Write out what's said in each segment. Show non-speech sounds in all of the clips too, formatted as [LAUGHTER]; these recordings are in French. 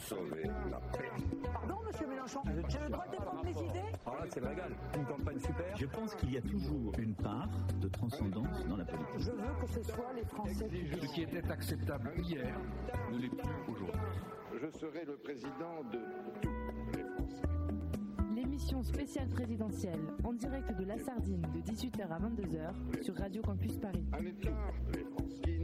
sauver la paix. Pardon, monsieur Mélenchon J'ai le droit de défendre mes idées Alors là, c'est régal. Une campagne super. Je pense qu'il y a toujours une part de transcendance dans la politique. Je veux que ce soit les Français qui Ce qui était acceptable hier ne l'est plus aujourd'hui. Je serai le président de tous les Français. L'émission spéciale présidentielle en direct de la Sardine de 18h à 22h sur Radio Campus Paris. Un État, les Français,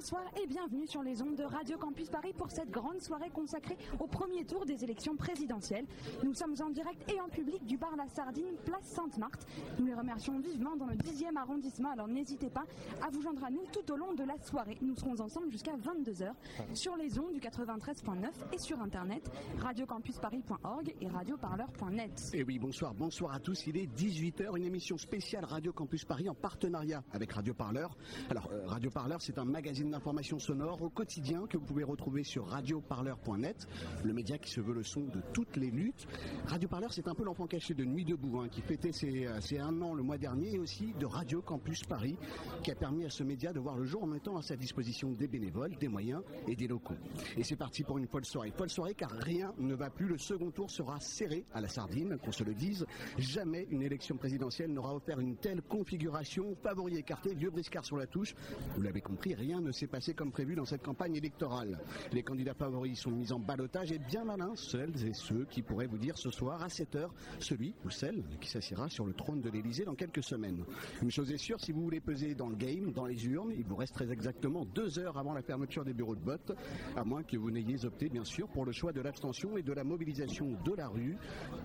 Bonsoir et bienvenue sur les ondes de Radio Campus Paris pour cette grande soirée consacrée au premier tour des élections présidentielles. Nous sommes en direct et en public du bar La Sardine, place Sainte-Marthe. Nous les remercions vivement dans le 10e arrondissement, alors n'hésitez pas à vous joindre à nous tout au long de la soirée. Nous serons ensemble jusqu'à 22h sur les ondes du 93.9 et sur internet radiocampusparis.org et radioparleur.net. Et oui, bonsoir, bonsoir à tous. Il est 18h, une émission spéciale Radio Campus Paris en partenariat avec Radio Parleur. Alors, euh, Radio Parleur, c'est un magazine d'information sonore au quotidien que vous pouvez retrouver sur radioparleur.net, le média qui se veut le son de toutes les luttes. Radio Parleur, c'est un peu l'enfant caché de Nuit debout, hein, qui fêtait ses, euh, ses un an le mois dernier, et aussi de Radio Campus Paris, qui a permis à ce média de voir le jour en mettant à sa disposition des bénévoles, des moyens et des locaux. Et c'est parti pour une folle soirée. Folle soirée car rien ne va plus. Le second tour sera serré à la sardine, qu'on se le dise. Jamais une élection présidentielle n'aura offert une telle configuration. Favori écarté, vieux briscard sur la touche. Vous l'avez compris, rien ne s'est passé comme prévu dans cette campagne électorale. Les candidats favoris sont mis en balotage et bien malins, celles et ceux qui pourraient vous dire ce soir à 7h, celui ou celle qui s'assiera sur le trône de l'Elysée dans quelques semaines. Une chose est sûre, si vous voulez peser dans le game, dans les urnes, il vous reste très exactement deux heures avant la fermeture des bureaux de vote, à moins que vous n'ayez opté bien sûr pour le choix de l'abstention et de la mobilisation de la rue,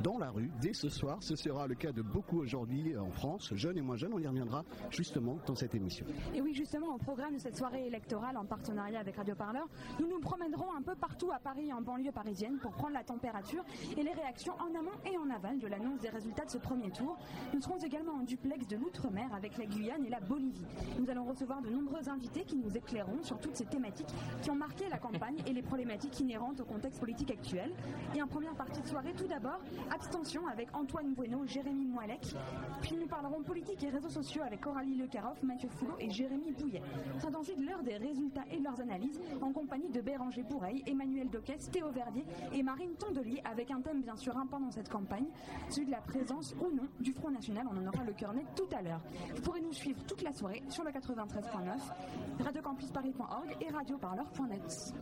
dans la rue, dès ce soir. Ce sera le cas de beaucoup aujourd'hui en France, jeunes et moins jeunes. On y reviendra justement dans cette émission. Et oui, justement, au programme de cette soirée électorale en partenariat avec Radio Parleur, nous nous promènerons un peu partout à Paris en banlieue parisienne pour prendre la température et les réactions en amont et en aval de l'annonce des résultats de ce premier tour. Nous serons également en duplex de l'outre-mer avec la Guyane et la Bolivie. Nous allons recevoir de nombreux invités qui nous éclaireront sur toutes ces thématiques qui ont marqué la campagne et les problématiques inhérentes au contexte politique actuel. Et en première partie de soirée, tout d'abord, abstention avec Antoine Bueno, Jérémy Moilec. Puis nous parlerons politique et réseaux sociaux avec Coralie Le Caroff, Mathieu Foulot et Jérémy Bouillet. C'est ensuite l'heure des résultats et leurs analyses en compagnie de Béranger Bourreil, Emmanuel Doquès, Théo Verdier et Marine Tondelier avec un thème bien sûr important dans cette campagne, celui de la présence ou non du Front National. On en aura le cœur net tout à l'heure. Vous pourrez nous suivre toute la soirée sur le 93.9, radiocampusparis.org et radioparleur.net.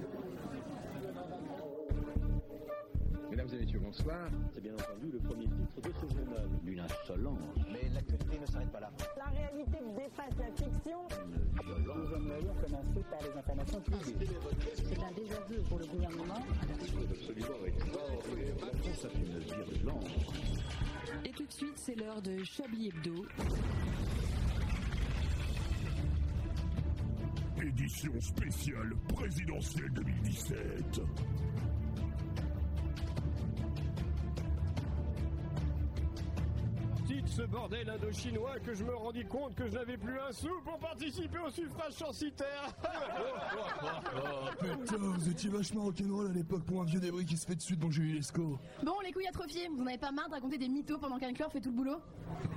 Mesdames et messieurs, bonsoir. C'est bien entendu le premier titre de ce journal. Une insolence, Mais l'actualité ne s'arrête pas là. La réalité dépasse la fiction. une violence. Nous aimerions commencer par les informations privées. C'est un désaveu pour le gouvernement. La France a une virulence. Et tout de suite, c'est l'heure de Chablis Hebdo. Édition spéciale présidentielle 2017. Ce bordel indo-chinois que je me rendis compte que je n'avais plus un sou pour participer au suffrage censitaire. Putain, vous étiez vachement rock'n'roll à l'époque pour un vieux débris qui se fait dessus devant Julie Lescaut. Bon, les couilles atrophiées, vous en avez pas marre de raconter des mythos pendant qu'un chlore fait tout le boulot?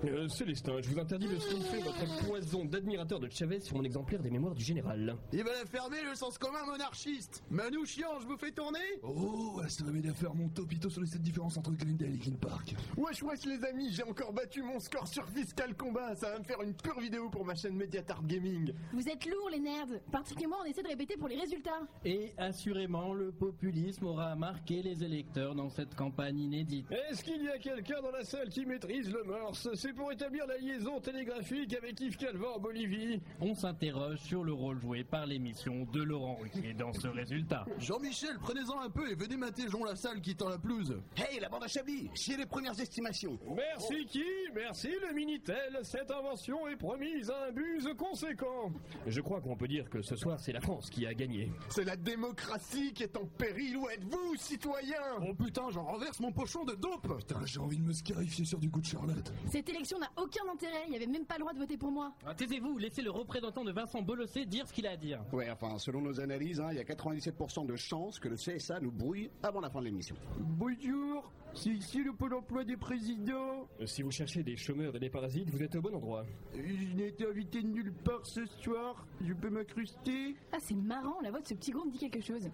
Euh, Célestin, je vous interdis de sniffer votre poison d'admirateur de Chavez sur mon exemplaire des mémoires du général. Il va la fermer le sens commun monarchiste Manouchian, je vous fais tourner? Oh, elle s'est réveillée à faire mon topito sur les sept différences entre Glendale et King Park. Wesh wesh les amis, j'ai encore battu mon score sur Fiscal Combat, ça va me faire une pure vidéo pour ma chaîne Mediatart Gaming. Vous êtes lourds, les nerds Particulièrement, on essaie de répéter pour les résultats. Et assurément, le populisme aura marqué les électeurs dans cette campagne inédite. Est-ce qu'il y a quelqu'un dans la salle qui maîtrise le morse? C'est pour établir la liaison télégraphique avec Yves Calva en Bolivie. On s'interroge sur le rôle joué par l'émission de Laurent Ruquier dans ce résultat. Jean-Michel, prenez-en un peu et venez mater Jean Lassalle qui tend la pelouse. Hey, la bande à Chablis, chez les premières estimations. Merci qui Merci le Minitel, cette invention est promise à un buse conséquent. Je crois qu'on peut dire que ce soir c'est la France qui a gagné. C'est la démocratie qui est en péril. Où êtes-vous, citoyens Oh putain, j'en renverse mon pochon de dope Putain, j'ai envie de me scarifier sur du goût de Charlotte. Cette élection n'a aucun intérêt, il n'y avait même pas le droit de voter pour moi. Ah, Taisez-vous, laissez le représentant de Vincent Bolossé dire ce qu'il a à dire. Ouais, enfin, selon nos analyses, hein, il y a 97% de chances que le CSA nous brouille avant la fin de l'émission. Bonjour, c'est ici le pôle emploi des présidents. Euh, Si vous cherchez des chômeurs et des parasites, vous êtes au bon endroit. Je n'ai été invité nulle part ce soir. Je peux m'incruster Ah, c'est marrant, la voix de ce petit groupe dit quelque chose.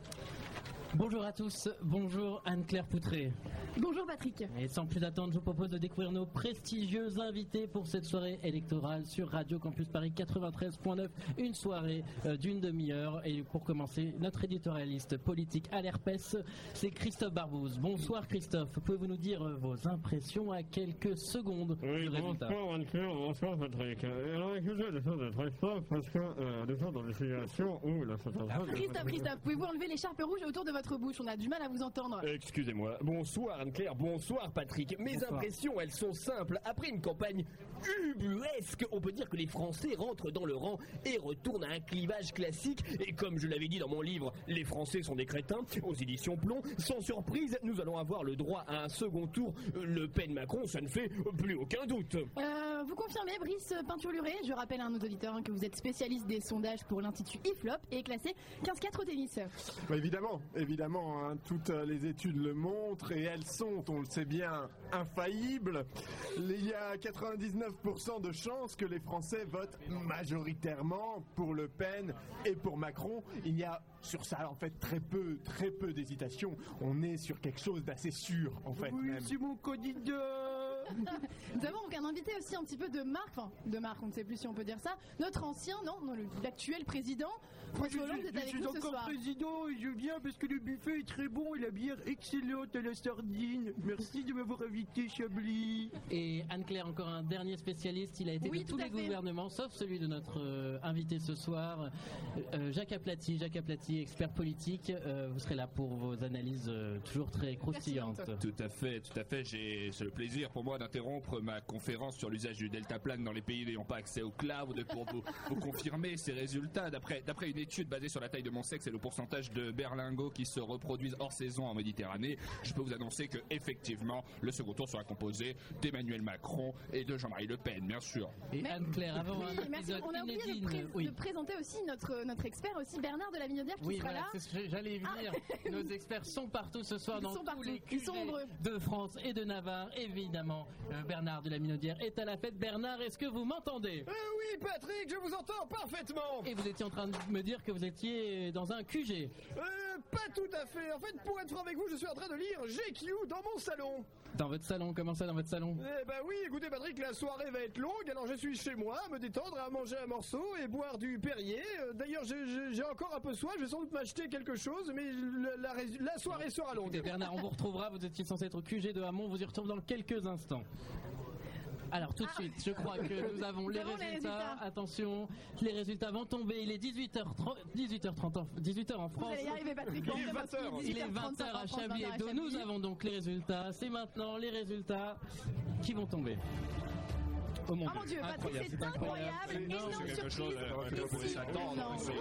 Bonjour à tous, bonjour Anne-Claire Poutré. Bonjour Patrick. Et sans plus attendre, je vous propose de découvrir nos prestigieux invités pour cette soirée électorale sur Radio Campus Paris 93.9. Une soirée euh, d'une demi-heure. Et pour commencer, notre éditorialiste politique à l'herpès, c'est Christophe Barbouze. Bonsoir Christophe, pouvez-vous nous dire euh, vos impressions à quelques secondes Oui, bonsoir Anne-Claire, bonsoir Patrick. Euh, Alors écoutez, des choses très simples parce que euh, nous sommes dans des situations où la situation... Christophe, Christophe, pouvez-vous enlever l'écharpe rouge autour de votre bouche? On a du mal à vous entendre. Excusez-moi. Bonsoir Anne-Claire, bonsoir Patrick. Mes Bonsoir. impressions, elles sont simples. Après une campagne ubuesque, on peut dire que les Français rentrent dans le rang et retournent à un clivage classique. Et comme je l'avais dit dans mon livre, les Français sont des crétins, aux éditions Plomb, sans surprise, nous allons avoir le droit à un second tour. Le Pen-Macron, ça ne fait plus aucun doute. Euh, vous confirmez, Brice Peinture-Luré Je rappelle à nos auditeurs hein, que vous êtes spécialiste des sondages pour l'Institut IFLOP et classé 15-4 au tennis. Bah, Évidemment, évidemment, hein, toutes euh, les études le montrent et elles sont, on le sait bien, infaillibles. Il y a 99% de chances que les Français votent majoritairement pour Le Pen et pour Macron. Il y a sur ça en fait très peu, très peu d'hésitation. On est sur quelque chose d'assez sûr en fait. même. mon candidat Nous avons donc un invité aussi un petit peu de marque, enfin de marque, on ne sait plus si on peut dire ça. Notre ancien, non, non le- l'actuel président, François Hollande, est je avec suis nous ce encore soir. président et je viens parce que le buffet est très bon et la bière excellente à la sardine. Merci de m'avoir invité, Chablis. Et Anne-Claire, encore un dernier spécialiste, il a été Oui, de tout tous à les fait. gouvernements, sauf celui de notre euh, invité ce soir, euh, Jacques Aplati. Jacques Aplati, expert politique, euh, vous serez là pour vos analyses euh, toujours très croustillantes. Tout à fait, tout à fait. J'ai, c'est le plaisir pour moi d'interrompre ma conférence sur l'usage du deltaplane dans les pays n'ayant pas accès au cloud pour vous, vous confirmer ces résultats. D'après, d'après une étude basée sur la taille de mon sexe et le pourcentage de berlingots qui se reproduisent hors saison en Méditerranée, je peux vous annoncer que effectivement le second tour sera composé d'Emmanuel Macron et de Jean-Marie Le Pen, bien sûr. Et Anne-Claire, avant Oui, un merci. On a oublié de, inédit, pré- oui. de présenter aussi notre, notre expert, aussi Bernard de la Minaudière, qui Oui, sera voilà, là. c'est ce que j'allais y venir. Nos experts sont partout ce soir Ils dans sont tous partout. les Ils sont QG nombreux. de France et de Navarre. Évidemment, euh, Bernard de la Minaudière est à la fête. Bernard, est-ce que vous m'entendez? Oui, Patrick, je vous entends parfaitement. Et vous étiez en train de me dire que vous étiez dans un QG. Euh, pas tout à fait. En fait, pour être franc avec vous, je suis en train de lire GQ dans mon salon. Dans votre salon, comment ça dans votre salon? Eh ben oui, écoutez Patrick, la soirée va être longue, alors je suis chez moi à me détendre, à manger un morceau et boire du Perrier. Euh, D'ailleurs, j'ai- encore un peu soif, je vais sans doute m'acheter quelque chose, mais la, soirée sera longue. Écoutez, Bernard, on vous retrouvera. Vous étiez censé être au QG de Hamon. Vous y retrouvez dans quelques instants. Alors tout de suite, je crois que nous [LAUGHS] avons les résultats. Attention, les résultats vont tomber. Il est 18h30, 18h30 en, 18h en Vous France. allez y arriver, Patrick. Il est Enfin, parce 20 heures. qu'il Il est 18h35 20h à Chablis 20h Hebdo. Nous avons donc les résultats. C'est maintenant les résultats qui vont tomber. Oh mon Oh mon Dieu, Patrick, c'est incroyable. C'est quelque surprise. chose, euh, que vous pouvez Ici, s'attendre. énorme. C'est-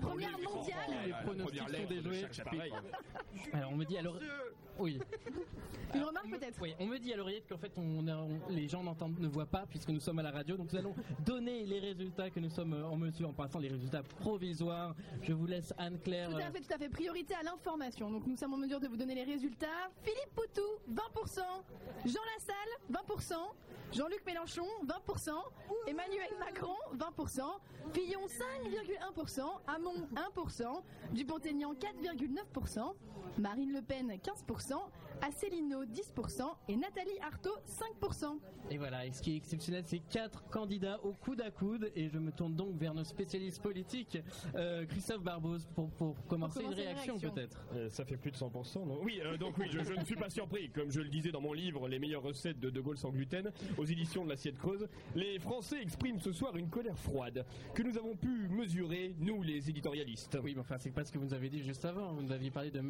Première euh, mondiale. comprend Les pronostics sont déjoués. Alors on me dit alors, oui. [LAUGHS] Peut-être Oui, on me dit à l'oreillette qu'en fait on, a- on- les gens n'entendent, ne voient pas puisque nous sommes à la radio. Donc nous allons [LAUGHS] donner les résultats que nous sommes euh, en mesure en passant les résultats provisoires. Je vous laisse Anne-Claire. Tout à fait, tout à fait. Priorité à l'information. Donc nous sommes en mesure de vous donner les résultats. Philippe Poutou, 20%. Jean Lassalle, 20%. Jean-Luc Mélenchon, 20%. Emmanuel Macron, 20%. Fillon, 5,1%. Hamon, 1%. Dupont-Aignan, 4,9%. Marine Le Pen, 15%. Asselineau, 10%. Et Nathalie Arthaud, 5%. Et voilà, et ce qui est exceptionnel, c'est quatre candidats au coude à coude. Et je me tourne donc vers nos spécialistes politiques. Euh, Christophe Barbose, pour, pour commencer, commencer une réaction, réaction. peut-être. Euh, ça fait plus de 100%, non? Oui, euh, donc oui, je, je ne suis pas surpris. Comme je le disais dans mon livre, Les meilleures recettes de De Gaulle sans gluten, aux éditions de l'Assiette Creuse, les Français expriment ce soir une colère froide que nous avons pu mesurer, nous les éditorialistes. Oui, mais enfin, c'est pas ce que vous nous avez dit juste avant. Vous nous aviez parlé de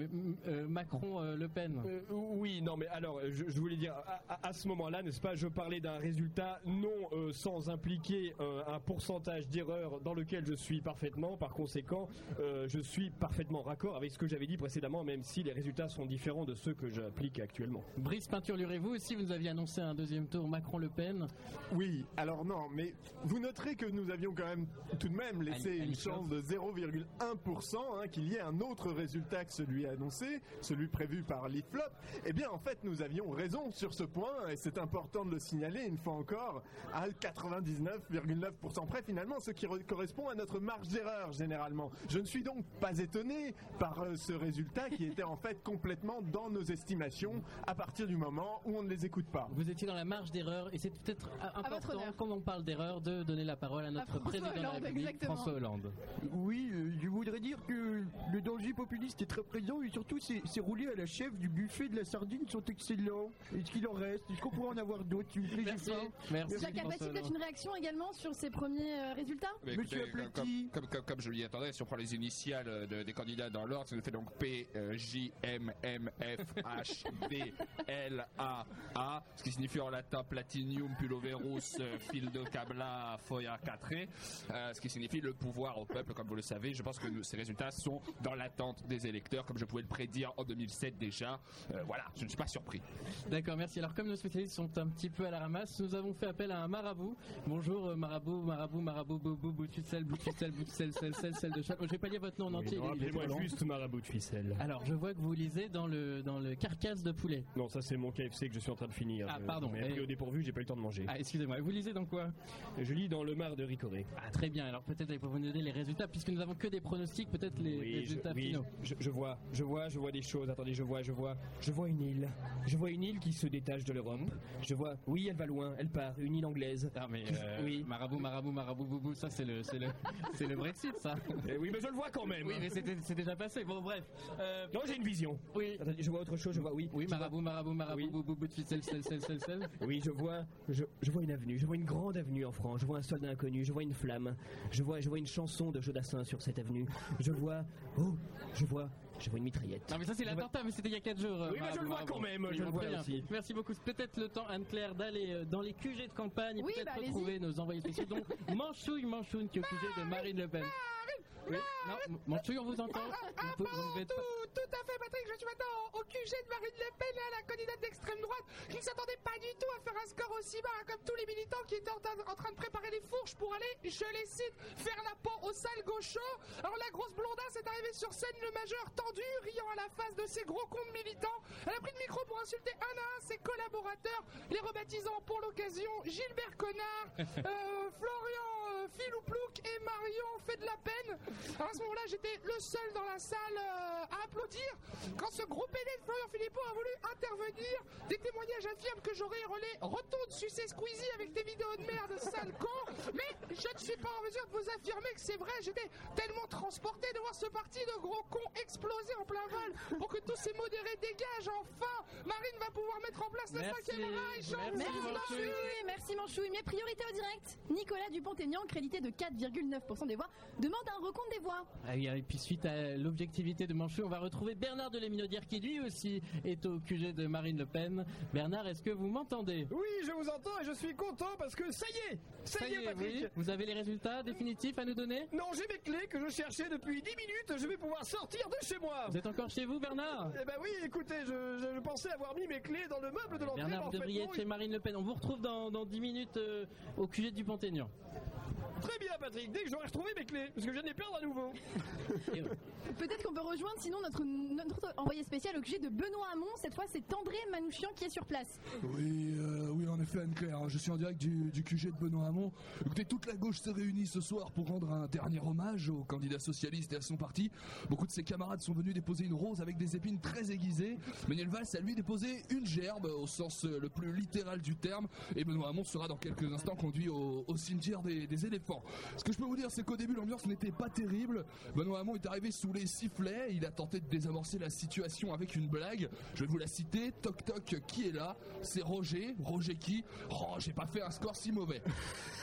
Macron-Le Pen. Euh, Oui, non, mais alors, je, je voulais dire, à, à- à ce moment-là, n'est-ce pas, je parlais d'un résultat non euh, sans impliquer euh, un pourcentage d'erreur dans lequel je suis parfaitement. Par conséquent, euh, je suis parfaitement raccord avec ce que j'avais dit précédemment, même si les résultats sont différents de ceux que j'applique actuellement. Brice Peinturluré, vous aussi, vous nous aviez annoncé un deuxième tour Macron-Le Pen. Oui, alors non, mais vous noterez que nous avions quand même tout de même laissé une chance de 0,1% hein, qu'il y ait un autre résultat que celui annoncé, celui prévu par l'IFLOP. Eh bien, en fait, nous avions raison sur ce point, et c'est important de le signaler une fois encore, à 99,9% près finalement, ce qui re- correspond à notre marge d'erreur généralement. Je ne suis donc pas étonné par euh, ce résultat qui était en fait complètement dans nos estimations à partir du moment où on ne les écoute pas. Vous étiez dans la marge d'erreur et c'est peut-être important, quand on parle d'erreur, de donner la parole à notre président de la République, exactement. François Hollande. Oui, euh, je voudrais dire que le danger populiste est très présent et surtout ces, ces roulés à la chef du buffet de la sardine sont excellents. Est-ce qu'il en reste? Est-ce qu'on pourrait en avoir d'autres? S'il vous plaît j'ai Merci. faim Merci. Jacques peut-être une réaction également sur ces premiers euh, résultats? Mais Monsieur écoutez, comme, Aplati. comme, comme- comme je lui attendais, si on prend les initiales euh, de- des candidats dans l'ordre, ça nous fait donc P, euh, J, M, M, F, H, D, L, A, A, ce qui signifie en latin Platinium, Puloverus, euh, fil de Cabla, Foya 4 ce qui signifie le pouvoir au peuple, comme vous le savez. Je pense que nous- ces résultats sont dans l'attente des électeurs, comme je pouvais le prédire en 2007 déjà. Euh, voilà, je ne suis pas surpris. D'accord, merci. Alors comme nos spécialistes sont un petit peu à la ramasse, nous avons fait appel à un marabout. Bonjour euh, marabout, marabout, marabout, boubou, bout de ficelle, bout de ficelle, bout de sel, sel, sel, sel de chat. Oh, je vais pas lire votre nom en entier. long. juste marabout de ficelle. Alors je vois que vous lisez dans le dans le carcasse de poulet. Non, ça c'est mon KFC que je suis en train de finir. Ah, Je- pardon. Mais pris Et- au dépourvu, j'ai pas eu le temps de manger. Ah excusez-moi, vous lisez dans quoi? Je lis dans le mar de Ricoré. Ah très bien. Alors peut-être pour vous donner les résultats, puisque nous avons que des pronostics, peut-être les résultats finaux. je- je vois, je vois, je vois des choses. Attendez, je vois, je vois, je vois une île. Je vois une île qui se détache de l'Europe. Je vois, oui, elle va loin, elle part, une île anglaise. Ah mais euh, oui. marabout, marabout, marabout, boubou, ça c'est le c'est le [LAUGHS] c'est le Brexit ça. Eh oui, mais je le vois quand même. Oui, mais c'était- c'est déjà passé. Bon, bref. Euh, Non, j'ai une vision. oui. Attendez, je vois autre chose. Je vois, oui. Oui, marabout, marabout, marabout, Oui. boubou, bout de ficelle, sel, sel, sel, sel. Oui, je vois, je, je vois une avenue, je vois une grande avenue en France, je vois un soldat inconnu, je vois une flamme, je vois, je vois une chanson de Jodassin sur cette avenue, je vois, oh, je vois, je vois une mitraillette. Non mais ça c'est l'attentat, mais c'était il y a 4 jours. Oui, mais je le vois quand même, je le vois aussi. Merci beaucoup. C'est Peut-être le temps, Anne-Claire, d'aller euh, dans les QG de campagne, et peut-être bah, retrouver nos envoyés spéciaux, dont [LAUGHS] Manchouille Manchoun qui est au QG de Marine Le Pen. Oui. Non, M- Manchouille, on vous entend. Vous ne faites pas- Tout à fait, Patrick. Je suis maintenant au QG de Marine Le Pen, là, la candidate d'extrême droite, qui ne s'attendait pas du tout à faire un score aussi bas, hein, comme tous les militants qui étaient en, train- en train de préparer les fourches pour aller, je les cite, faire la peau au sale gaucho. Alors la grosse blondasse est arrivée sur scène, le majeur tendu, riant à la face de ses gros cons militants. Elle a pris le micro pour insulter un à un ses collaborateurs, les rebaptisant pour l'occasion Gilbert Connard, [LAUGHS] euh, Florian euh, Filouplouc et Marion fait de la peine. Alors à ce moment-là, j'étais le seul dans la salle euh, à applaudir. Quand ce gros pédé de Florian Philippot a voulu intervenir, des témoignages affirment que j'aurais relais retourne sucer Squeezie avec tes vidéos de merde, sale con. Mais je ne suis pas en mesure de vous affirmer que c'est vrai. J'étais tellement transporté de voir ce parti de gros cons exploser en plein vol pour que tous ces modérés dégagent enfin. Marine va pouvoir mettre en place Merci. cinquième Reich. Merci, Merci Manchouille. Manchouille, merci Manchouille. Mais priorité au direct, Nicolas Dupont-Aignan, crédité de 4,9% des voix, demande un recompte des voix. Ah oui, et puis suite à l'objectivité de Manchouille, on va retrouver Bernard de Léminaudière qui lui aussi est au QG de Marine Le Pen. Bernard, est-ce que vous m'entendez? Oui, je vous entends et je suis content parce que ça y est, ça, y est, Patrick. oui. Vous avez les résultats définitifs à nous donner? Non, j'ai mes clés que je cherchais depuis 10 minutes. Je vais pouvoir sortir de chez moi. Vous êtes encore chez vous, Bernard? Eh ben oui, écoutez, je, je pensais avoir mis mes clés dans le meuble de l'entrée. mais Bernard, vous devriez être chez Marine Le Pen. On vous retrouve dans, dans 10 minutes euh, au QG du Pont-Aignan. Très bien, Patrick. Dès que j'aurai retrouvé mes clés, parce que je viens de les perdre à nouveau. [LAUGHS] Peut-être qu'on peut rejoindre sinon notre, notre envoyé spécial au QG de Benoît Hamon. Cette fois, c'est André Manouchian qui est sur place. Oui, euh, oui, en effet, Anne-Claire, je suis en direct du, du QG de Benoît Hamon. Écoutez, toute la gauche s'est réunie ce soir pour rendre un dernier hommage au candidat socialiste et à son parti. Beaucoup de ses camarades sont venus déposer une rose avec des épines très aiguisées. Manuel Valls a lui déposé une gerbe au sens euh, le plus littéral du terme. Et Benoît Hamon sera dans quelques instants conduit au, au cimetière des, des éléphants. Ce que je peux vous dire, c'est qu'au début, l'ambiance n'était pas terrible. Benoît Hamon est arrivé sous les sifflets. Il a tenté de désamorcer la situation avec une blague. Je vais vous la citer. Toc toc, qui est là? C'est Roger. Roger qui? Oh, j'ai pas fait un score si mauvais.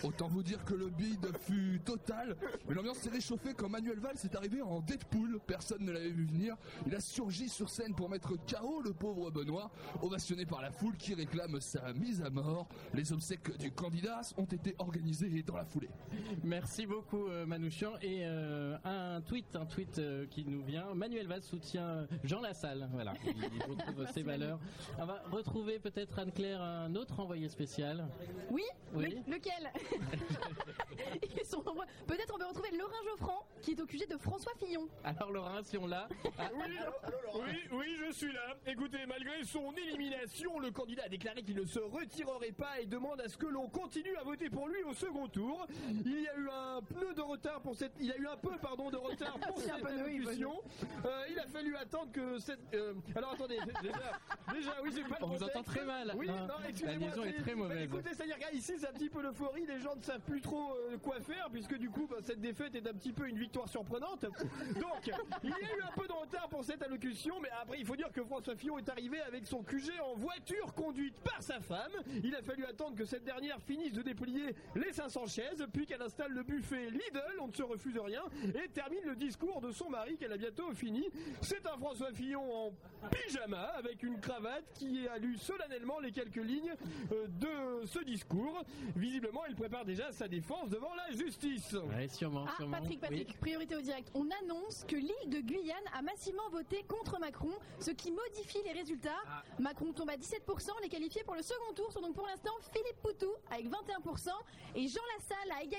Autant vous dire que le bide fut total, mais l'ambiance s'est réchauffée quand Manuel Valls est arrivé en Deadpool. Personne ne l'avait vu venir. Il a surgi sur scène pour mettre KO le pauvre Benoît, ovationné par la foule qui réclame sa mise à mort. Les obsèques du candidat ont été organisées dans la foulée. Merci beaucoup euh, Manouchian et euh, un tweet, un tweet euh, qui nous vient. Manuel Valls soutient Jean Lassalle. Voilà, il [LAUGHS] retrouve ses valeurs. On va retrouver peut-être Anne-Claire un autre envoyé spécial. Oui, Oui. Le- lequel [LAUGHS] Ils sont nombreux. Peut-être on peut retrouver Laurent Geoffrand qui est au QG de François Fillon. Alors Laurent, si on l'a. Ah, Oui, oui, oui, je suis là. Écoutez, malgré son élimination, le candidat a déclaré qu'il ne se retirerait pas et demande à ce que l'on continue à voter pour lui au second tour. Il y a eu un peu de retard pour cette, il y a eu un peu, pardon, de retard pour [LAUGHS] cette peu de- oui, allocution. Euh, il a fallu attendre que cette, euh, alors attendez, déjà, déjà, oui, j'ai pas le On vous contexte. entend très mal. Oui, Non, non, la excusez-moi. liaison est c'est- très bah, mauvaise. écoutez, c'est-à-dire qu'ici, c'est un petit peu l'euphorie. Les gens ne savent plus trop euh, quoi faire puisque du coup, bah, cette défaite est un petit peu une victoire surprenante. Donc, il y a eu un peu de retard pour cette allocution, mais après, il faut dire que François Fillon est arrivé avec son QG en voiture conduite par sa femme. Il a fallu attendre que cette dernière finisse de déplier les 500 chaises, puis qu'elle installe le buffet Lidl, on ne se refuse rien, et termine le discours de son mari qu'elle a bientôt fini. C'est un François Fillon en pyjama avec une cravate qui a lu solennellement les quelques lignes euh, de ce discours. Visiblement, il prépare déjà sa défense devant la justice. Ouais, sûrement, Ah, sûrement. Patrick, Patrick, Oui. priorité au direct. On annonce que l'île de Guyane a massivement voté contre Macron, ce qui modifie les résultats. Ah. Macron tombe à 17%, les qualifiés pour le second tour sont donc pour l'instant Philippe Poutou avec 21% et Jean Lassalle à égalité.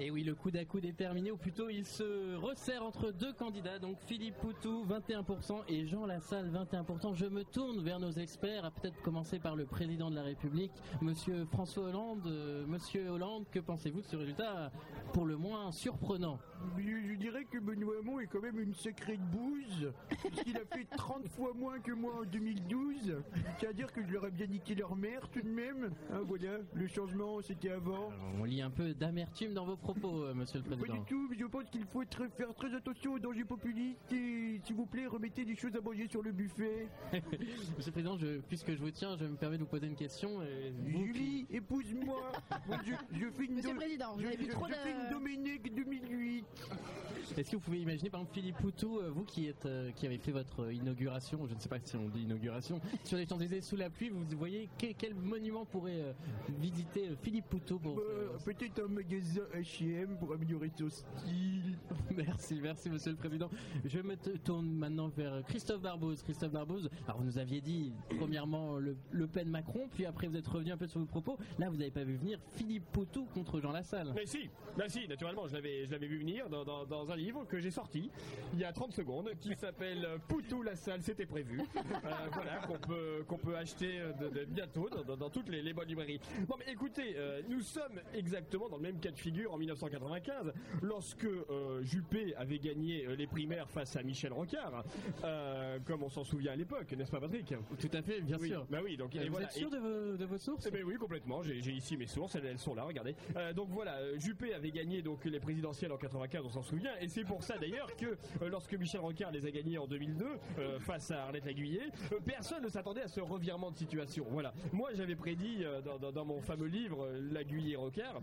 Et oui, le coup d'à coup est terminé, ou plutôt il se resserre entre deux candidats, donc Philippe Poutou 21% et Jean Lassalle 21%. Je me tourne vers nos experts, à peut-être commencer par le président de la République, Monsieur François Hollande. Euh, Monsieur Hollande, que pensez-vous de ce résultat pour le moins surprenant? Je, je dirais que Benoît Hamon est quand même une sacrée bouse, puisqu'il a fait 30 [LAUGHS] fois moins que moi en 2012. C'est-à-dire que je leur ai bien niqué leur mère tout de même. Hein, voilà, le changement c'était avant. On lit un peu d'amertume dans vos propos, euh, Monsieur le Pas Président. du tout, mais je pense qu'il faut très- faire très attention aux dangers populistes et s'il vous plaît, remettez des choses à manger sur le buffet. [LAUGHS] Monsieur le Président, je- puisque je vous tiens, je me permets de vous poser une question. euh, vous Julie, épouse-moi. [LAUGHS] Moi, je, je fais une Monsieur do- le Président, vous je, avez vu je- trop je de- fais une Doménec 2008. Est-ce que vous pouvez imaginer par exemple Philippe Poutou, euh, vous qui êtes euh, qui avez fait votre euh, inauguration, je ne sais pas si on dit inauguration, [LAUGHS] sur les Champs-Élysées sous la pluie, vous voyez que- quel monument pourrait euh, visiter euh, Philippe Poutou pour Euh, Peut-être un magasin H&M pour améliorer son style. [LAUGHS] Merci, merci Monsieur le Président. Je me tourne maintenant vers Christophe Barbose. Christophe Barbose, alors vous nous aviez dit premièrement le, Le Pen Macron, puis après vous êtes revenu un peu sur vos propos. Là, vous n'avez pas vu venir Philippe Poutou contre Jean Lassalle. Mais si, si, naturellement, je l'avais, je l'avais vu venir dans, dans- dans un livre que j'ai sorti il y a 30 secondes, qui s'appelle Poutou la salle, c'était prévu. Euh, voilà, qu'on peut, qu'on peut acheter de, de- bientôt dans, dans- dans toutes les, les bonnes librairies. Bon, mais écoutez, euh, nous sommes exactement dans le même cas de figure en 1995, lorsque euh, Juppé avait gagné euh, les primaires face à Michel Rocard, euh, comme on s'en souvient à l'époque, n'est-ce pas, Patrick? Tout à fait, bien Oui, sûr. Bah oui, donc et vous voilà. êtes sûr Et- de vos, de vos sources? Eh ben oui, complètement. J'ai ici mes sources, elles, elles sont là, regardez. Euh, donc voilà, Juppé avait gagné donc les présidentielles en 95, on s'en souvient, et c'est pour ça d'ailleurs que lorsque Michel Rocard les a gagnées en 2002 euh, face à Arlette Laguiller, euh, personne ne s'attendait à ce revirement de situation. Voilà. Moi, j'avais prédit dans, dans- dans mon fameux livre Laguiller Rocard,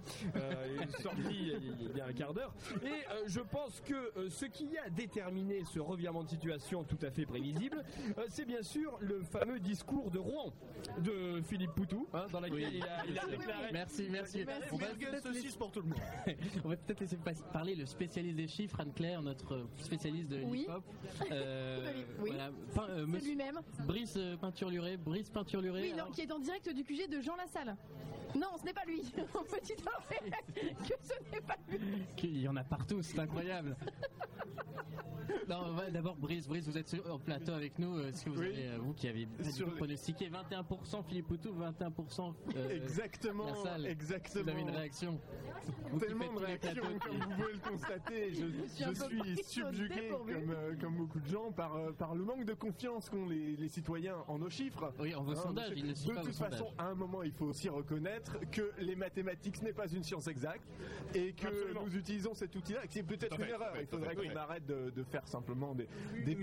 euh, sorti il y a- il y a un quart d'heure, et euh, je pense que euh, ce qui a déterminé ce revirement de situation tout à fait prévisible, euh, c'est bien sûr le fameux discours de Rouen de Philippe Poutou, hein, dans lequel Oui. il a, il a déclaré. Merci, merci. Merci. On va peut-être saucisse laisser- pour tout le monde. [LAUGHS] On va peut-être laisser pas- parler le spécialiste des chiffres, Anne-Claire, notre spécialiste de Oui. hip-hop. [LAUGHS] Euh, Oui. voilà. Euh, monsieur- lui-même. Brice euh, Peinture-Luré, Brice Peinture-Luré. Oui, non, alors- qui est en direct du QG de Jean Lassalle. Non, ce n'est pas lui. [LAUGHS] Petit informé que ce n'est pas lui. Il y en a partout, c'est incroyable. [LAUGHS] non, on d'abord Brice, Brice, vous êtes sur- en plateau avec nous. Est-ce que vous Oui. avez, euh, vous qui avez Sur pronostiqué 21% Philippe Poutou, 21% euh, Exactement, la salle. exactement. Vous avez une réaction Vous Tellement de réactions, comme vous pouvez le constater. Je, suis je subjugué, comme, euh, comme beaucoup de gens, par, euh, par le manque de confiance qu'ont les, les citoyens en nos chiffres. Oui, en vos Hein, sondages, de- ils ne De pas toute façon, sondages. à un moment, il faut aussi reconnaître que les mathématiques, ce n'est pas une science exacte et que Absolument. nous utilisons cet outil-là et que c'est peut-être une fait, erreur. Il faudrait fait, oui. qu'on arrête de, de faire simplement des,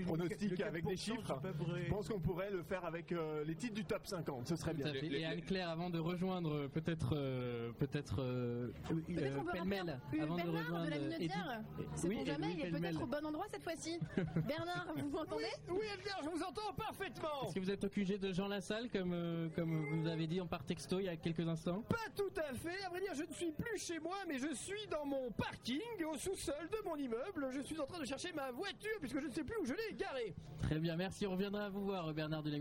pronostics le avec des 4%, chiffres. Je pense qu'on pourrait le faire avec euh, les titres du top 50. Ce serait bien. Et Anne-Claire, avant de rejoindre euh, peut-être euh, peut-être euh, Peut-être euh, qu'on de Bernard rejoindre de la. Eddie- C'est oui, pour jamais, il est peut-être au bon endroit cette fois-ci. [LAUGHS] Bernard, vous m'entendez Oui, Elvire, je vous entends parfaitement. Est-ce que vous êtes au QG de Jean Lassalle comme euh, comme vous avez dit en par texto il y a quelques instants Pas tout à fait. À vrai dire, je ne suis plus chez moi, mais je suis dans mon parking au sous-sol de mon immeuble. Je suis en train de chercher ma voiture puisque je ne sais plus où je l'ai garée. Très bien, merci. On reviendra vous voir, Bernard de la.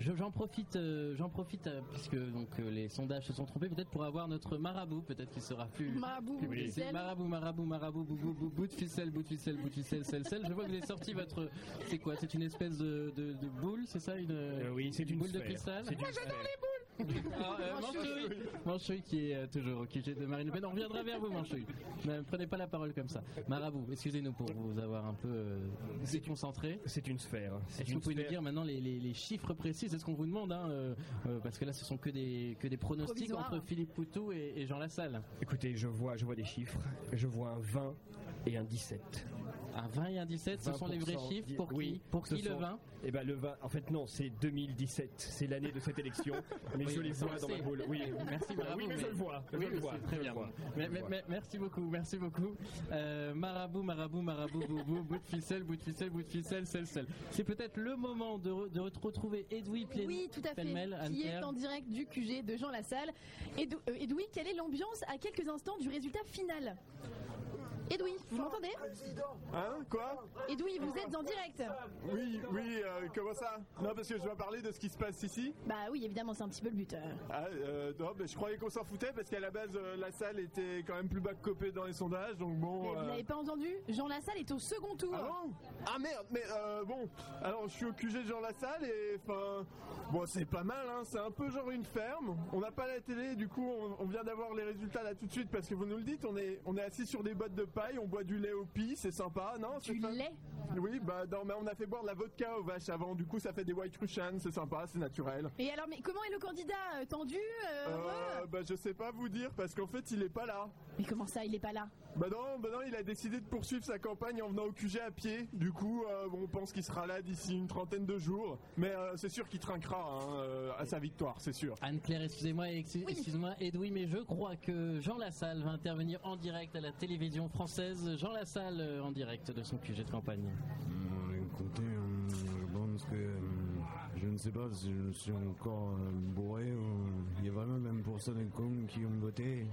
Je- J'en profite, euh, j'en profite euh, puisque donc euh, les sondages se sont trompés, peut-être pour avoir notre marabout, peut-être qu'il sera plus. Marabout, plus ficelle. Marabout, marabout, marabout, bout, bout, bout, bout de ficelle, bout de ficelle, bout de ficelle, sel, sel. Je vois que vous avez sorti votre. C'est quoi? C'est une espèce de, de, de boule, c'est ça? Une, oui, c'est une boule de cristal? Moi, j'adore les boules. Euh, Manchouille, Manchouille qui est euh, toujours au QG de Marine Le Pen. On reviendra vers vous, Manchouille. Ne prenez pas la parole comme ça. Marabout, excusez-nous pour vous avoir un peu euh, déconcentré. C'est une sphère. Est-ce que vous pouvez nous dire maintenant les, les- les chiffres précis? C'est ce qu'on vous demande, hein, euh, euh, parce que là, ce sont que des, que des pronostics Provisoire. entre Philippe Poutou et, et Jean Lassalle. Écoutez, je vois, je vois des chiffres. Je vois un 20 et un 17. Un 20 et un 17, ce sont les vrais 20%, chiffres pour oui, qui Pour ce qui le sont- 20 Eh ben le 20, en fait non, c'est 2017, c'est l'année de cette élection. [LAUGHS] Mais Oui, je les vois dans ma boule. Oui, Merci, oui, bravo. mais je le vois. je Oui, le vois, très je bien. vois, Mais- je le mais- vois. mais- merci beaucoup, merci beaucoup. Euh, marabout, marabout, marabout, boubou, bout de ficelle, bout de ficelle, bout de ficelle, sel, sel. C'est peut-être le moment de, re- de retrouver Edoui Plen- Oui, tout à fait. Qui est en direct du QG de Jean Lassalle. Euh, Edoui, quelle est l'ambiance à quelques instants du résultat final? Edoui, vous m'entendez Hein Quoi Edoui, vous êtes en direct Oui, oui, euh, comment ça Non, parce que je dois parler de ce qui se passe ici. Bah oui, évidemment, c'est un petit peu le but. euh. Ah, euh, non, mais je croyais qu'on s'en foutait parce qu'à la base, euh, la salle était quand même plus bas que copée dans les sondages, donc bon. Vous euh, n'avez pas entendu Jean Lassalle est au second tour. Ah bon Ah merde, mais euh, bon, alors je suis au QG de Jean Lassalle et enfin, bon c'est pas mal, hein, c'est un peu genre une ferme. On n'a pas la télé, du coup on, on vient d'avoir les résultats là tout de suite parce que vous nous le dites, on est, on est assis sur des bottes de paille, on boit du lait au pis, c'est sympa, non Du lait Oui, bah non, mais on a fait boire de la vodka aux vaches avant, du coup ça fait des white russian, c'est sympa, c'est naturel. Et alors, mais comment est le candidat euh, Tendu euh, heureux Euh, bah je sais pas vous dire parce qu'en fait il est pas là. Mais comment ça, il est pas là? Bah non, bah non, il a décidé de poursuivre sa campagne en venant au QG à pied. Du coup, euh, bon, on pense qu'il sera là d'ici une trentaine de jours. Mais euh, c'est sûr qu'il trinquera hein, euh, à sa victoire, c'est sûr. Anne-Claire, excusez-moi, excu- excuse-moi, Edoui, mais je crois que Jean Lassalle va intervenir en direct à la télévision française. Jean Lassalle en direct de son QG de campagne. Bon, écoutez, je pense que je ne sais pas si je suis encore euh, bourré ou il y a vraiment même pour ça des cons qui ont voté.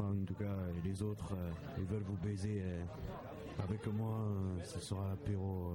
En tout cas, les autres, euh, ils veulent vous baiser. euh, avec moi, ce sera l'apéro.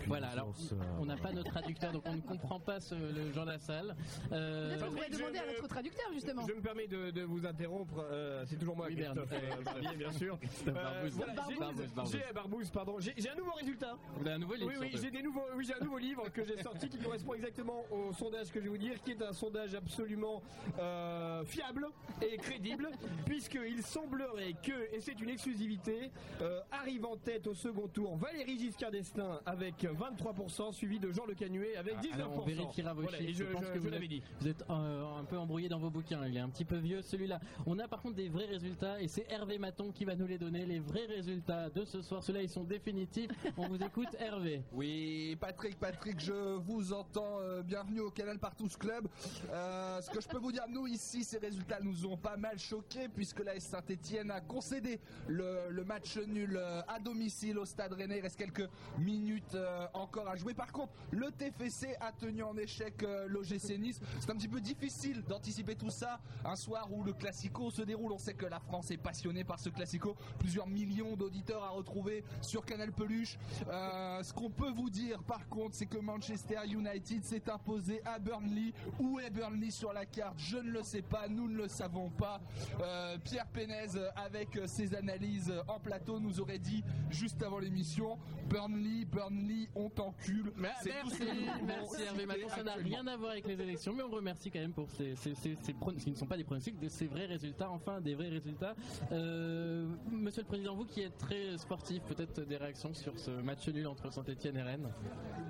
Euh, Voilà, alors euh, on n'a pas notre traducteur, donc on ne comprend pas ce, le Jean Lassalle. Euh, Peut-être qu'on pourrait je demander à me- notre traducteur, justement. Je me permets de, de vous interrompre, euh, c'est toujours moi, Oui, Christophe euh, bien sûr. Barbouze. voilà, j'ai- Barbouze, Barbouze. J'ai Barbouze, pardon. J'ai j'ai un nouveau résultat. Vous avez un nouveau livre Oui, j'ai des nouveaux, oui, j'ai un nouveau livre que j'ai sorti qui correspond exactement au sondage que je vais vous dire, qui est un sondage absolument euh, fiable et crédible, puisqu'il semblerait que, et c'est une exclusivité, euh, arrive en tête au second tour Valérie Giscard d'Estaing avec 23%, suivi de Jean Le Canuet avec 19%. Ah, Alors, on vérifiera vos Voilà, et chiffres. je, Je, pense je- que je vous, l'avais êtes, dit. vous êtes euh, un peu embrouillé dans vos bouquins. Il est un petit peu vieux celui-là. On a par contre des vrais résultats et c'est Hervé Maton qui va nous les donner. Les vrais résultats de ce soir. Ceux-là, ils sont définitifs. On vous écoute, Hervé. [LAUGHS] Oui, Patrick, Patrick, je vous entends. euh, bienvenue au Canal Partouze Club. Euh, ce que je peux vous dire, nous ici, ces résultats nous ont pas mal choqués puisque la Saint-Etienne a concédé le, le match nul à domicile au Stade Rennais. Il reste quelques minutes euh, encore à jouer. Par contre, le TFC a tenu en échec euh, l'OGC Nice. C'est un petit peu difficile d'anticiper tout ça un soir où le Classico se déroule. On sait que la France est passionnée par ce Classico. Plusieurs millions d'auditeurs à retrouver sur Canal Peluche. Euh, ce qu'on peut vous dire par contre, c'est que Manchester United s'est imposé à Burnley. Où est Burnley sur la carte? Je ne le sais pas, nous ne le savons pas. Euh, Pierre Pénez, avec ses analyses en plateau, nous aurait dit juste avant l'émission Burnley, Burnley, on t'encule. C'est tout ce Merci, merci Hervé Maton. Ça n'a rien à voir avec les élections, mais on remercie quand même pour ces, ces, ces, qui ne sont pas des pronostics, de ces vrais résultats, enfin des vrais résultats. Euh, Monsieur le Président, vous qui êtes très sportif, peut-être des réactions sur ce match nul entre Saint-Etienne et Rennes?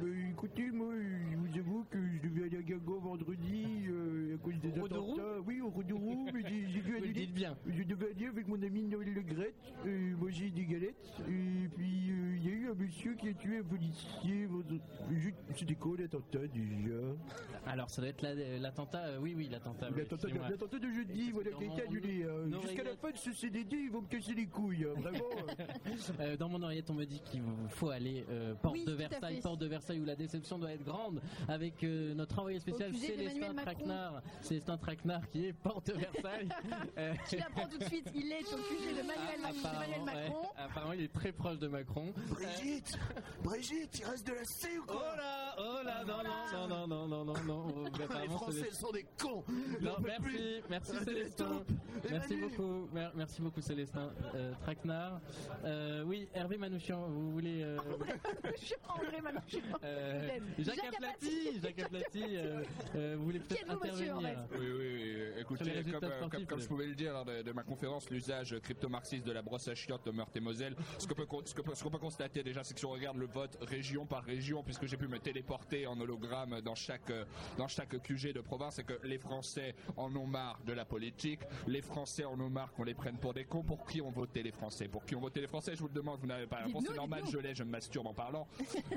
Bah, écoutez, moi, je vous avoue que je devais aller à Guingamp vendredi euh, à cause des attentats. Oui, au Rodourou, mais j'ai aller. [LAUGHS] dites bien. Je devais aller avec mon ami Noël Le Grette, euh, manger des galettes. Et puis, euh, il y a eu un monsieur qui a tué un policier. C'était quoi l'attentat déjà Alors, ça doit être la- l'attentat. euh, oui, oui, l'attentat. oui, L'attentat de, excusez-moi. l'attentat de jeudi, voilà, qui a été annulé. hein. non, Jusqu'à la fin de ce CDD, ils vont me casser les couilles. hein, Vraiment. [LAUGHS] Euh, dans mon oreillette, on me dit qu'il faut aller euh, porte Oui, de Versailles, porte de Versailles où la déception doit être grande, avec euh, notre envoyé spécial Célestin. Traquenard, Célestin Traquenard qui est porte de Versailles. [LAUGHS] Euh, Tu l'apprends tout de suite, il est au QG de Manuel, Emmanuel apparemment, ouais, Macron. apparemment, il est très proche de Macron. Brigitte Brigitte, il reste de la C ou Oh là, oh là, non, non, non, non, non, non, non, non. [LAUGHS] Les Français Célestin- sont des cons Non, merci, plus. merci Célestin. Merci Emmanuel. beaucoup, mer- merci beaucoup Célestin euh, Traquenard. Euh, oui, Hervé Manouchian, vous voulez. euh, [LAUGHS] André Manouchian. euh, Jacques Aplati, Jacques Aplati, euh, euh, vous voulez peut-être intervenir. Oui, oui, oui. Écoutez, comme, euh, sportifs, comme- je pouvais le dire lors de, de ma conférence, l'usage crypto-marxiste de la brosse à chiottes de Meurthe-et-Moselle, ce qu'on peut, con- ce peut- qu'on peut constater déjà, c'est que si on regarde le vote région par région, puisque j'ai pu me téléporter en hologramme dans chaque, dans chaque QG de province, c'est que les Français en ont marre de la politique, les Français en ont marre qu'on les prenne pour des cons. Pour qui ont voté les Français? Pour qui ont voté les Français? Je vous le demande, vous n'avez pas la réponse, c'est normal, je l'ai, je me masturbe en parlant. Euh,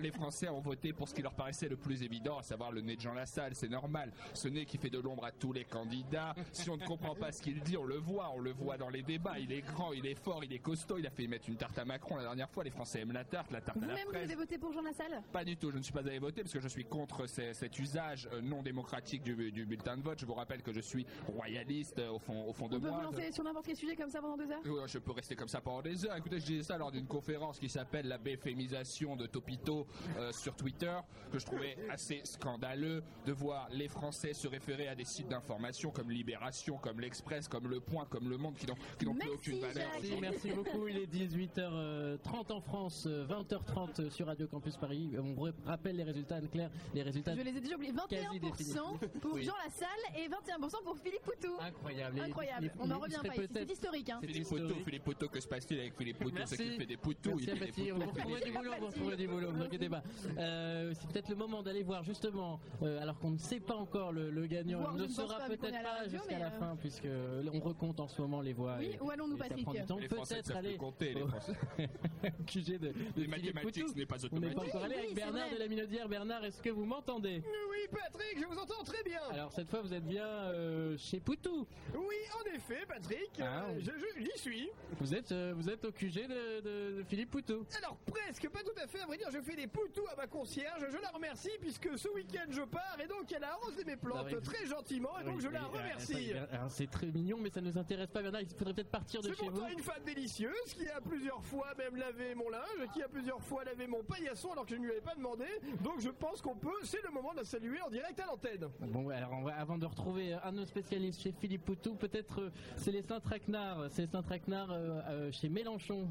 les Français ont voté pour ce qui leur paraissait le plus évident, à savoir le nez de Jean Lassalle, c'est normal. Ce nez qui fait de l'ombre à tous les candidats. Si on ne comprend pas ce qu'il dit, on le voit, on le voit dans les débats. Il est grand, il est fort, il est costaud, il a fait mettre une tarte à Macron la dernière fois. Les Français aiment la tarte, la tarte à la Vous-même, vous avez voté pour Jean Lassalle? Pas du tout, je ne suis pas allé voter parce que je suis contre ces- cet usage euh, non démocratique du, du bulletin de vote. Je vous rappelle que je suis royaliste euh, au fond, au fond de On peut moi. vous lancer sur n'importe quel sujet comme ça pendant deux heures? Ouais, Je peux rester comme ça pendant des heures. Écoutez, je disais ça lors d'une conférence qui s'appelle la béfémisation de Topito euh, sur Twitter, que je trouvais [LAUGHS] assez scandaleux de voir les Français se référer à des sites d'information comme Libération, comme l'Express, comme Le Point, comme Le Monde, qui n'ont qui plus aucune valeur. Merci, merci beaucoup. Il est 18h30 en France, euh, 20h30 sur Radio Campus Paris. On rappelle les résultats, Anne-Claire. Les résultats Je les ai déjà oubliés. quasi 21% définitifs. pour Oui. Jean Lassalle et 21% pour Philippe Poutou. Incroyable. Incroyable. Les- On n'en revient pas ici. C'est historique. Hein. Philippe Poteau, Philippe Poteau, que se passe-t-il avec Philippe C'est Merci. qu'il fait des poutous, Merci il fait des poutous. Vous retrouvez du boulot, vous retrouvez du boulot, vous inquiétez pas. Euh, c'est peut-être le moment d'aller voir justement, euh, alors qu'on ne sait pas encore le, le gagnant, Voir, on ne est peut-être pas jusqu'à la euh, fin puisque on recompte en ce moment les voix. Oui, et- où allons-nous, Patrick Peut-être aller compter, les. [LAUGHS] QG de, de Les Philippe mathématiques, Poutou. ce n'est pas On n'est pas automatique. encore allé Oui, avec Bernard de la Minaudière. Bernard, est-ce que vous m'entendez? Oui, Patrick, je vous entends très bien. Alors cette fois, vous êtes bien euh, chez Poutou. Oui, en effet, Patrick, Ah, euh, oui. je- je- j'y suis. Vous êtes, euh, vous êtes au QG de, de- de Philippe Poutou. Alors presque, pas tout à fait, à vrai dire, je fais des poutous à ma concierge, je la remercie puisque ce week-end je pars et donc elle a arrosé mes plantes Ah très gentiment et donc Oui, je la euh, remercie. C'est très mignon, mais ça nous intéresse pas, Bernard. Il faudrait peut-être partir de C'est chez vous. pourtant une femme délicieise qui a plusieurs fois même lavé mon linge, qui a plusieurs fois lavé mon paillasson alors que je ne lui avais pas demandé. Donc je pense qu'on peut, c'est le moment de la saluer en direct à l'antenne. Bon, alors on va, avant de retrouver un de nos spécialistes chez Philippe Poutou, peut-être euh, Célestin Traquenard, Célestin Traquenard euh, euh, chez Mélenchon.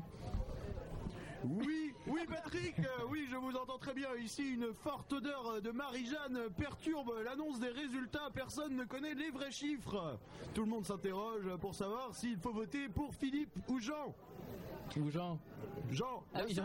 Oui, oui Patrick, euh, oui je vous entends très bien. Ici une forte odeur de Marie-Jeanne perturbe l'annonce des résultats. Personne ne connaît les vrais chiffres. Tout le monde s'interroge pour savoir s'il faut voter pour Philippe ou Jean. Ou Jean Jean. Ah oui, [LAUGHS] Jean.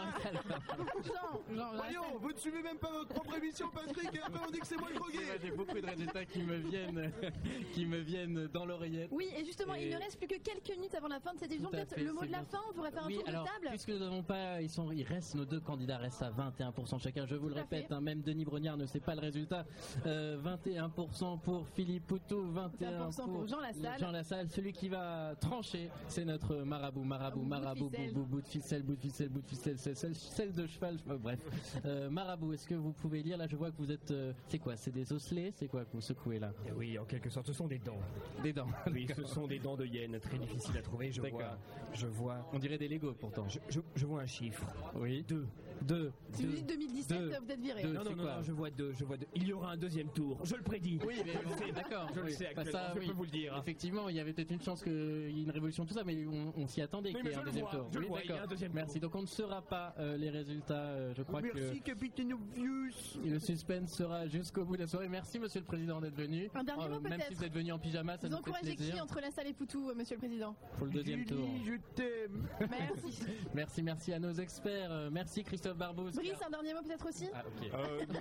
Jean, Jean, Voyons, vous ne suivez même pas votre propre émission Patrick et après on dit que c'est moi le drogué. J'ai beaucoup de résultats qui me viennent, [LAUGHS] qui me viennent dans l'oreillette. Oui, et justement, il ne reste plus que quelques minutes avant la fin de cette émission. Peut-être le mot de la fin, on pourrait faire un Oui, tour alors, de table. puisque nous n'avons pas, ils sont, ils restent, nos deux candidats restent à 21% chacun. Je vous le Tout répète, hein, même Denis Brognard ne sait pas le résultat. Euh, 21% pour Philippe Poutou, 21% 21% pour Jean Lassalle. Jean Lassalle. Celui qui va trancher, c'est notre marabout, marabout, Bout de marabout, ficelle. bout de ficelle, bout de ficelle, bout de ficelle, celle, de cheval. je- euh, bref, [LAUGHS] Euh, marabout, est-ce que vous pouvez lire là Je vois que vous êtes, euh, c'est quoi? C'est des osselets? C'est quoi que vous secouez là? Eh Oui, en quelque sorte, ce sont des dents. Des dents. [LAUGHS] Oui, ce sont des dents de hyène, très difficiles à trouver. Je vois, je vois, On dirait des Lego pourtant. je, je- je vois un chiffre. Oui. Deux. Deux. Si vous Deux. dites 2017, Deux. vous êtes viré. Deux. Non, c'est non, non, quoi non, je vois deux, je vois deux. Il y aura un deuxième tour, je le prédis. Oui, mais bon, d'accord. Je le oui. sais Bah, actuellement, ça, je oui. peux vous le dire. Effectivement, il y avait peut-être une chance qu'il y ait une révolution, tout ça, mais on, on s'y attendait Oui, qu'il y mais ait je un le deuxième vois, tour. je le oui, vois, il y a d'accord. un deuxième Merci. Donc on ne saura pas euh, les résultats. euh, je crois Merci capitaine Obvious. que le suspense sera jusqu'au bout de la soirée. Merci, Monsieur le Président, d'être venu. Un dernier mot, même peut-être. si vous êtes venu en pyjama, ça Vous nous fait encouragez qui plaisir. entre la salle et Poutou, euh, monsieur le président Pour le deuxième tour. Julie, je t'aime. Merci. [LAUGHS] Merci, merci à nos experts. Euh, Merci Christophe Christophe Barbos. Brice, un dernier mot peut-être aussi Ah, ok. Euh, [LAUGHS] non,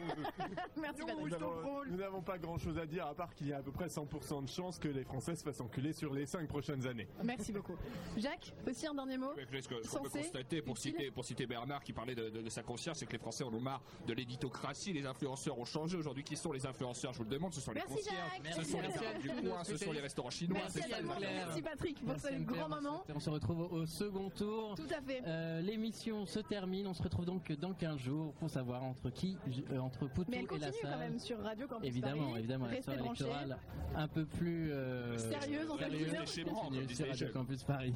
Merci nous Patrick. nous n'avons pas grand chose à dire à part qu'il y a à peu près 100% de chances que les Français se fassent enculer sur les 5 prochaines années. Merci beaucoup. Jacques, aussi un dernier mot Ouais, Ce que- ce qu'on peut Sensé, constater, pour utile. citer, pour citer Bernard qui parlait de, de- de sa conscience, c'est que les Français en ont marre de l'éditocratie. Les influenceurs ont changé. Aujourd'hui, qui sont les influenceurs Je vous le demande. Ce sont les Merci, concierges, Jacques. ce sont les Merci. du coin, ce sont les restaurants chinois. Merci c'est ça, le. Merci Patrick pour Merci, ce Anne-Claire. grand moment. On se retrouve au, au second tour. Tout à fait. Euh, L'émission se termine. On se retrouve donc dans 15 jours pour savoir entre qui, euh, entre Poutou Mais elle et la continue quand salle. même sur Radio Campus Évidemment, Paris. évidemment, la soirée électorale un peu plus euh, Sérieuse, on va dire. Sur Radio. Campus Paris.